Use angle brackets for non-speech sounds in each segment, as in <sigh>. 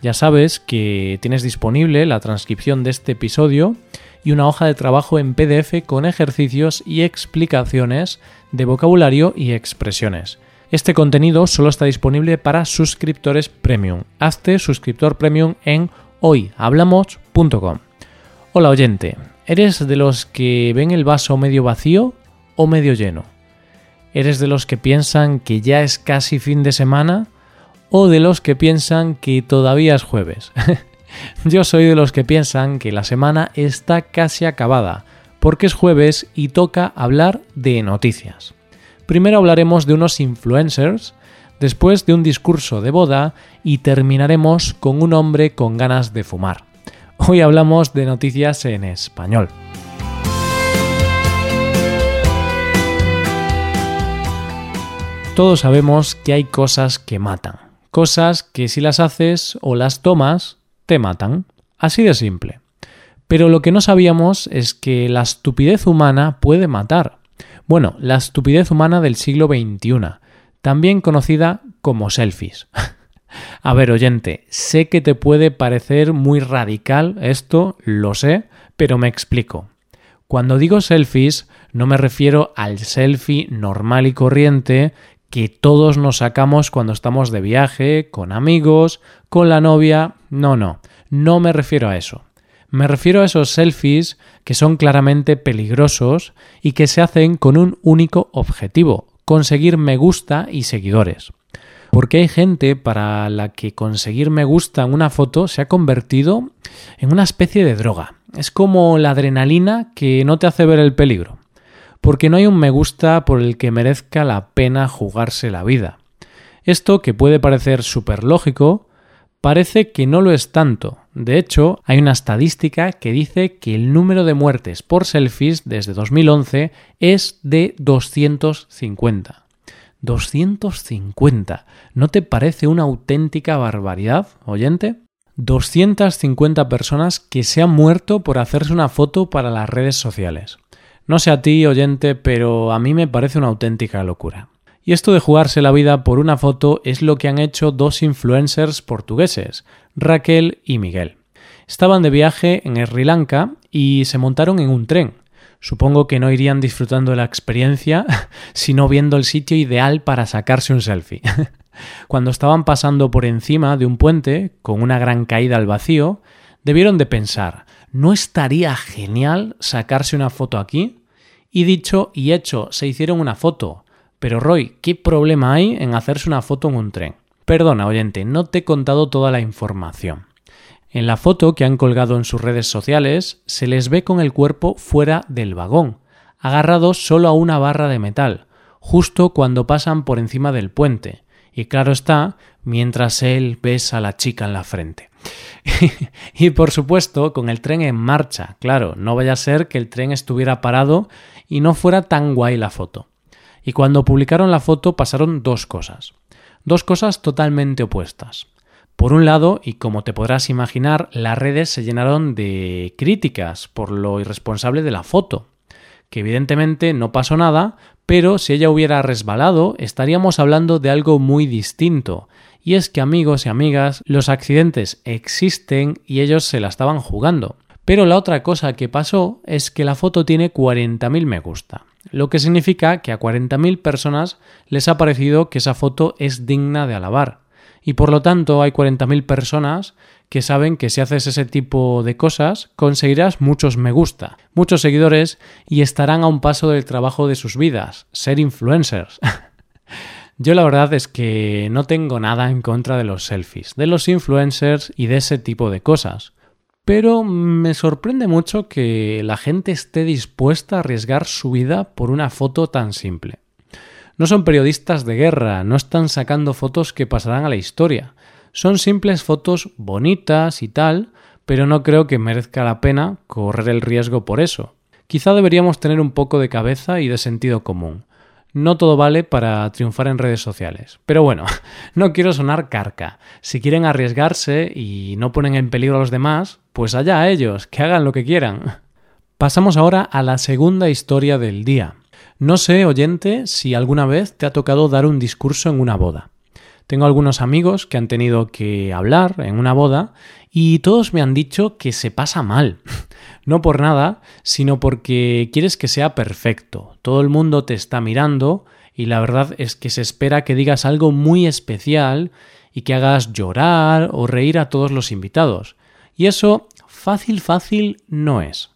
Ya sabes que tienes disponible la transcripción de este episodio y una hoja de trabajo en PDF con ejercicios y explicaciones de vocabulario y expresiones. Este contenido solo está disponible para suscriptores premium. Hazte suscriptor premium en hoyhablamos.com. Hola oyente, ¿eres de los que ven el vaso medio vacío o medio lleno? ¿Eres de los que piensan que ya es casi fin de semana? ¿O de los que piensan que todavía es jueves? <laughs> Yo soy de los que piensan que la semana está casi acabada, porque es jueves y toca hablar de noticias. Primero hablaremos de unos influencers después de un discurso de boda y terminaremos con un hombre con ganas de fumar. Hoy hablamos de noticias en español. Todos sabemos que hay cosas que matan, cosas que si las haces o las tomas, te matan. Así de simple. Pero lo que no sabíamos es que la estupidez humana puede matar. Bueno, la estupidez humana del siglo XXI, también conocida como selfies. <laughs> A ver, oyente, sé que te puede parecer muy radical esto, lo sé, pero me explico. Cuando digo selfies, no me refiero al selfie normal y corriente que todos nos sacamos cuando estamos de viaje, con amigos, con la novia. No, no, no me refiero a eso. Me refiero a esos selfies que son claramente peligrosos y que se hacen con un único objetivo, conseguir me gusta y seguidores. Porque hay gente para la que conseguir me gusta en una foto se ha convertido en una especie de droga. Es como la adrenalina que no te hace ver el peligro. Porque no hay un me gusta por el que merezca la pena jugarse la vida. Esto, que puede parecer súper lógico, parece que no lo es tanto. De hecho, hay una estadística que dice que el número de muertes por selfies desde 2011 es de 250. 250. ¿No te parece una auténtica barbaridad, oyente? 250 personas que se han muerto por hacerse una foto para las redes sociales. No sé a ti, oyente, pero a mí me parece una auténtica locura. Y esto de jugarse la vida por una foto es lo que han hecho dos influencers portugueses, Raquel y Miguel. Estaban de viaje en Sri Lanka y se montaron en un tren. Supongo que no irían disfrutando de la experiencia, <laughs> sino viendo el sitio ideal para sacarse un selfie. <laughs> Cuando estaban pasando por encima de un puente, con una gran caída al vacío, debieron de pensar, ¿no estaría genial sacarse una foto aquí? Y dicho y hecho, se hicieron una foto. Pero Roy, ¿qué problema hay en hacerse una foto en un tren? Perdona, oyente, no te he contado toda la información. En la foto que han colgado en sus redes sociales se les ve con el cuerpo fuera del vagón, agarrados solo a una barra de metal, justo cuando pasan por encima del puente, y claro está, mientras él besa a la chica en la frente. <laughs> y por supuesto, con el tren en marcha, claro, no vaya a ser que el tren estuviera parado y no fuera tan guay la foto. Y cuando publicaron la foto pasaron dos cosas. Dos cosas totalmente opuestas. Por un lado, y como te podrás imaginar, las redes se llenaron de críticas por lo irresponsable de la foto, que evidentemente no pasó nada, pero si ella hubiera resbalado, estaríamos hablando de algo muy distinto. Y es que amigos y amigas, los accidentes existen y ellos se la estaban jugando. Pero la otra cosa que pasó es que la foto tiene 40.000 me gusta lo que significa que a 40.000 personas les ha parecido que esa foto es digna de alabar. Y por lo tanto hay 40.000 personas que saben que si haces ese tipo de cosas conseguirás muchos me gusta, muchos seguidores y estarán a un paso del trabajo de sus vidas, ser influencers. <laughs> Yo la verdad es que no tengo nada en contra de los selfies, de los influencers y de ese tipo de cosas. Pero me sorprende mucho que la gente esté dispuesta a arriesgar su vida por una foto tan simple. No son periodistas de guerra, no están sacando fotos que pasarán a la historia. Son simples fotos bonitas y tal, pero no creo que merezca la pena correr el riesgo por eso. Quizá deberíamos tener un poco de cabeza y de sentido común. No todo vale para triunfar en redes sociales. Pero bueno, <laughs> no quiero sonar carca. Si quieren arriesgarse y no ponen en peligro a los demás, pues allá a ellos, que hagan lo que quieran. <laughs> Pasamos ahora a la segunda historia del día. No sé, oyente, si alguna vez te ha tocado dar un discurso en una boda. Tengo algunos amigos que han tenido que hablar en una boda y todos me han dicho que se pasa mal. <laughs> No por nada, sino porque quieres que sea perfecto. Todo el mundo te está mirando y la verdad es que se espera que digas algo muy especial y que hagas llorar o reír a todos los invitados. Y eso fácil, fácil no es.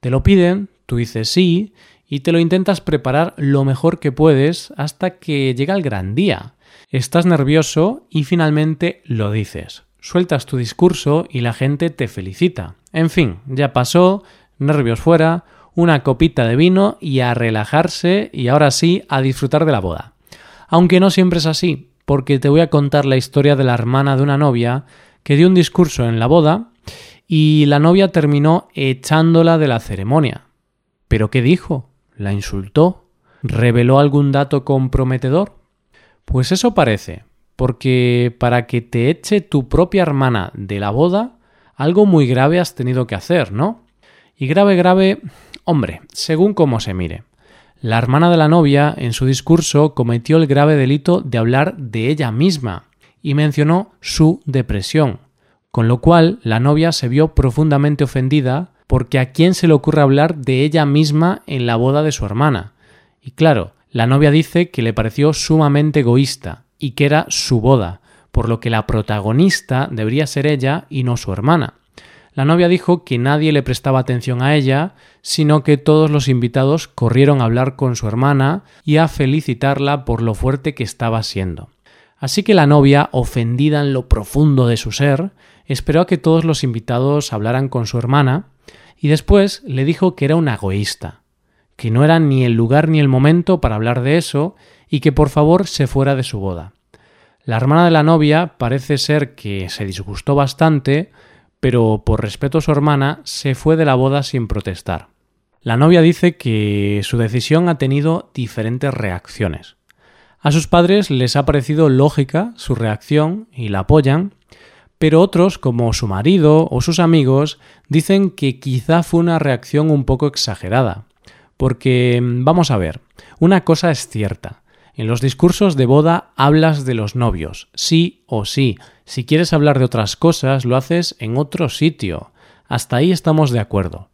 Te lo piden, tú dices sí y te lo intentas preparar lo mejor que puedes hasta que llega el gran día. Estás nervioso y finalmente lo dices. Sueltas tu discurso y la gente te felicita. En fin, ya pasó, nervios fuera, una copita de vino y a relajarse y ahora sí a disfrutar de la boda. Aunque no siempre es así, porque te voy a contar la historia de la hermana de una novia que dio un discurso en la boda y la novia terminó echándola de la ceremonia. ¿Pero qué dijo? ¿La insultó? ¿Reveló algún dato comprometedor? Pues eso parece, porque para que te eche tu propia hermana de la boda, algo muy grave has tenido que hacer, ¿no? Y grave, grave, hombre, según cómo se mire. La hermana de la novia, en su discurso, cometió el grave delito de hablar de ella misma y mencionó su depresión, con lo cual la novia se vio profundamente ofendida porque a quién se le ocurre hablar de ella misma en la boda de su hermana. Y claro, la novia dice que le pareció sumamente egoísta y que era su boda, por lo que la protagonista debería ser ella y no su hermana. La novia dijo que nadie le prestaba atención a ella, sino que todos los invitados corrieron a hablar con su hermana y a felicitarla por lo fuerte que estaba siendo. Así que la novia, ofendida en lo profundo de su ser, esperó a que todos los invitados hablaran con su hermana y después le dijo que era una egoísta, que no era ni el lugar ni el momento para hablar de eso y que por favor se fuera de su boda. La hermana de la novia parece ser que se disgustó bastante, pero por respeto a su hermana se fue de la boda sin protestar. La novia dice que su decisión ha tenido diferentes reacciones. A sus padres les ha parecido lógica su reacción y la apoyan, pero otros, como su marido o sus amigos, dicen que quizá fue una reacción un poco exagerada, porque, mm, vamos a ver, una cosa es cierta. En los discursos de boda hablas de los novios, sí o sí. Si quieres hablar de otras cosas, lo haces en otro sitio. Hasta ahí estamos de acuerdo.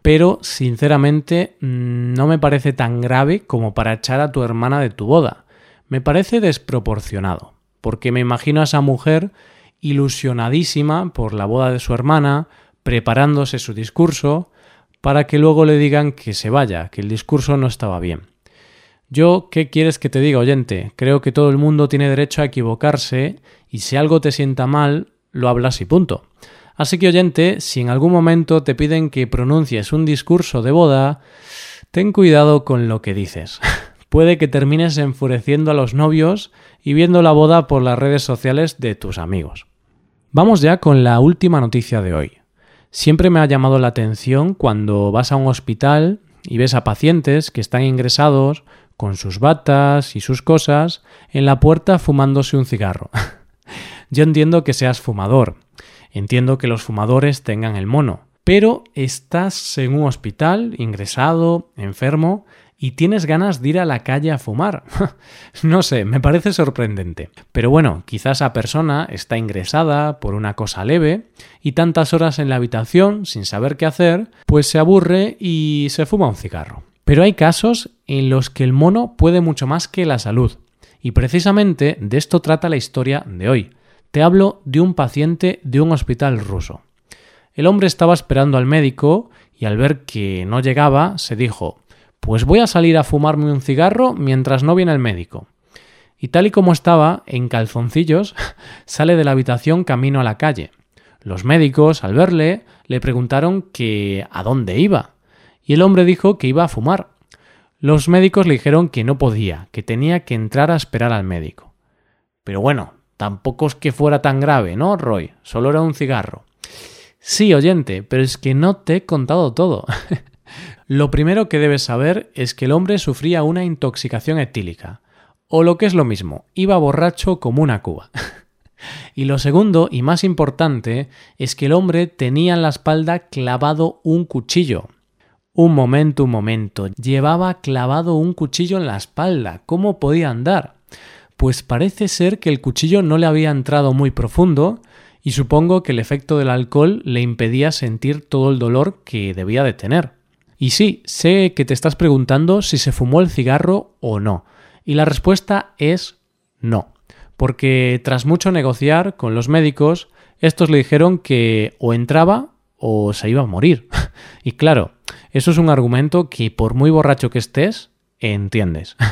Pero, sinceramente, mm, no me parece tan grave como para echar a tu hermana de tu boda. Me parece desproporcionado, porque me imagino a esa mujer ilusionadísima por la boda de su hermana, preparándose su discurso, para que luego le digan que se vaya, que el discurso no estaba bien. Yo, ¿qué quieres que te diga, oyente? Creo que todo el mundo tiene derecho a equivocarse y si algo te sienta mal, lo hablas y punto. Así que, oyente, si en algún momento te piden que pronuncies un discurso de boda, ten cuidado con lo que dices. <laughs> Puede que termines enfureciendo a los novios y viendo la boda por las redes sociales de tus amigos. Vamos ya con la última noticia de hoy. Siempre me ha llamado la atención cuando vas a un hospital y ves a pacientes que están ingresados con sus batas y sus cosas en la puerta fumándose un cigarro. <laughs> Yo entiendo que seas fumador, entiendo que los fumadores tengan el mono, pero estás en un hospital, ingresado, enfermo, y tienes ganas de ir a la calle a fumar. <laughs> no sé, me parece sorprendente. Pero bueno, quizás esa persona está ingresada por una cosa leve y tantas horas en la habitación sin saber qué hacer, pues se aburre y se fuma un cigarro. Pero hay casos en los que el mono puede mucho más que la salud. Y precisamente de esto trata la historia de hoy. Te hablo de un paciente de un hospital ruso. El hombre estaba esperando al médico y al ver que no llegaba, se dijo pues voy a salir a fumarme un cigarro mientras no viene el médico. Y tal y como estaba, en calzoncillos, <laughs> sale de la habitación camino a la calle. Los médicos, al verle, le preguntaron que a dónde iba. Y el hombre dijo que iba a fumar. Los médicos le dijeron que no podía, que tenía que entrar a esperar al médico. Pero bueno, tampoco es que fuera tan grave, ¿no, Roy? Solo era un cigarro. Sí, oyente, pero es que no te he contado todo. <laughs> lo primero que debes saber es que el hombre sufría una intoxicación etílica, o lo que es lo mismo, iba borracho como una cuba. <laughs> y lo segundo y más importante es que el hombre tenía en la espalda clavado un cuchillo. Un momento, un momento, llevaba clavado un cuchillo en la espalda. ¿Cómo podía andar? Pues parece ser que el cuchillo no le había entrado muy profundo y supongo que el efecto del alcohol le impedía sentir todo el dolor que debía de tener. Y sí, sé que te estás preguntando si se fumó el cigarro o no. Y la respuesta es no. Porque tras mucho negociar con los médicos, estos le dijeron que o entraba o se iba a morir. <laughs> y claro, eso es un argumento que por muy borracho que estés, entiendes. <laughs>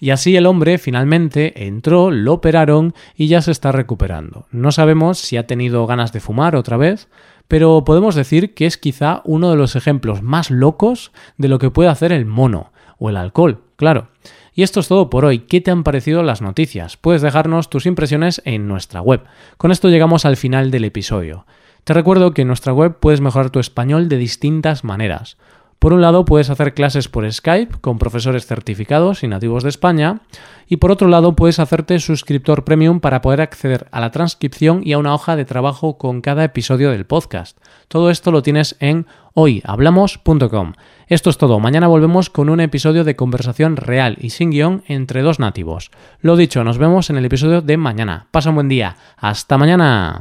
Y así el hombre finalmente entró, lo operaron y ya se está recuperando. No sabemos si ha tenido ganas de fumar otra vez, pero podemos decir que es quizá uno de los ejemplos más locos de lo que puede hacer el mono, o el alcohol, claro. Y esto es todo por hoy. ¿Qué te han parecido las noticias? Puedes dejarnos tus impresiones en nuestra web. Con esto llegamos al final del episodio. Te recuerdo que en nuestra web puedes mejorar tu español de distintas maneras. Por un lado, puedes hacer clases por Skype con profesores certificados y nativos de España, y por otro lado, puedes hacerte suscriptor premium para poder acceder a la transcripción y a una hoja de trabajo con cada episodio del podcast. Todo esto lo tienes en hoyhablamos.com. Esto es todo. Mañana volvemos con un episodio de conversación real y sin guion entre dos nativos. Lo dicho, nos vemos en el episodio de mañana. Pasa un buen día. Hasta mañana.